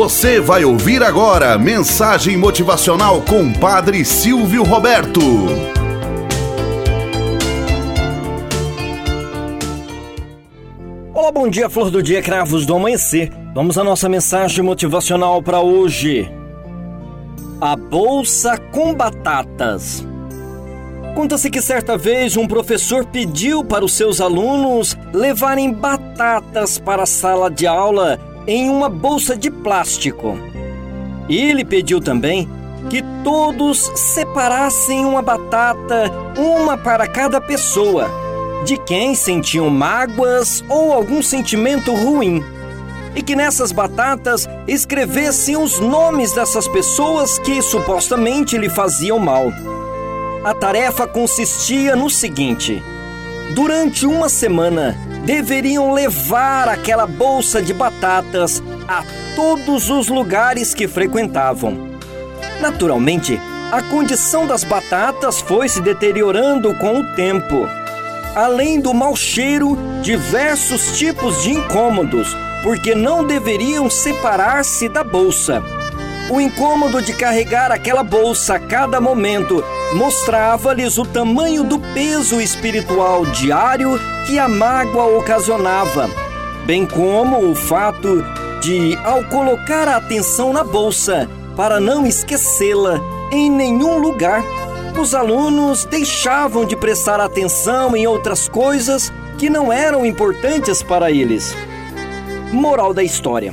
Você vai ouvir agora mensagem motivacional com Padre Silvio Roberto. Olá, bom dia, flor do dia, cravos do amanhecer. Vamos à nossa mensagem motivacional para hoje. A bolsa com batatas. Conta-se que certa vez um professor pediu para os seus alunos levarem batatas para a sala de aula em uma bolsa de plástico. Ele pediu também que todos separassem uma batata, uma para cada pessoa, de quem sentiam mágoas ou algum sentimento ruim. E que nessas batatas escrevessem os nomes dessas pessoas que supostamente lhe faziam mal. A tarefa consistia no seguinte: durante uma semana, deveriam levar aquela bolsa de batatas a todos os lugares que frequentavam. Naturalmente, a condição das batatas foi se deteriorando com o tempo. Além do mau cheiro, diversos tipos de incômodos, porque não deveriam separar-se da bolsa. O incômodo de carregar aquela bolsa a cada momento mostrava-lhes o tamanho do peso espiritual diário que a mágoa ocasionava, bem como o fato de, ao colocar a atenção na bolsa para não esquecê-la em nenhum lugar, os alunos deixavam de prestar atenção em outras coisas que não eram importantes para eles. Moral da história.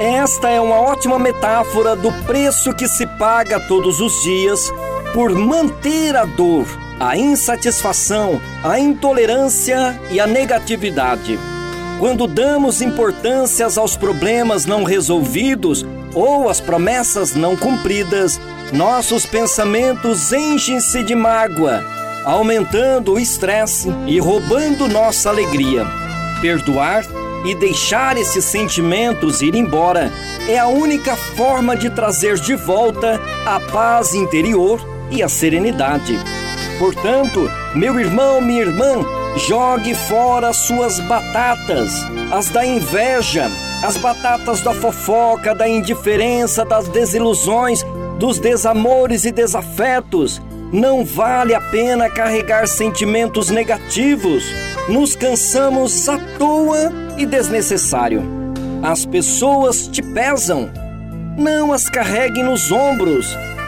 Esta é uma ótima metáfora do preço que se paga todos os dias por manter a dor, a insatisfação, a intolerância e a negatividade. Quando damos importância aos problemas não resolvidos ou às promessas não cumpridas, nossos pensamentos enchem-se de mágoa, aumentando o estresse e roubando nossa alegria. Perdoar e deixar esses sentimentos ir embora é a única forma de trazer de volta a paz interior e a serenidade. Portanto, meu irmão, minha irmã, jogue fora suas batatas, as da inveja, as batatas da fofoca, da indiferença, das desilusões, dos desamores e desafetos. Não vale a pena carregar sentimentos negativos. Nos cansamos à toa e desnecessário. As pessoas te pesam. Não as carregue nos ombros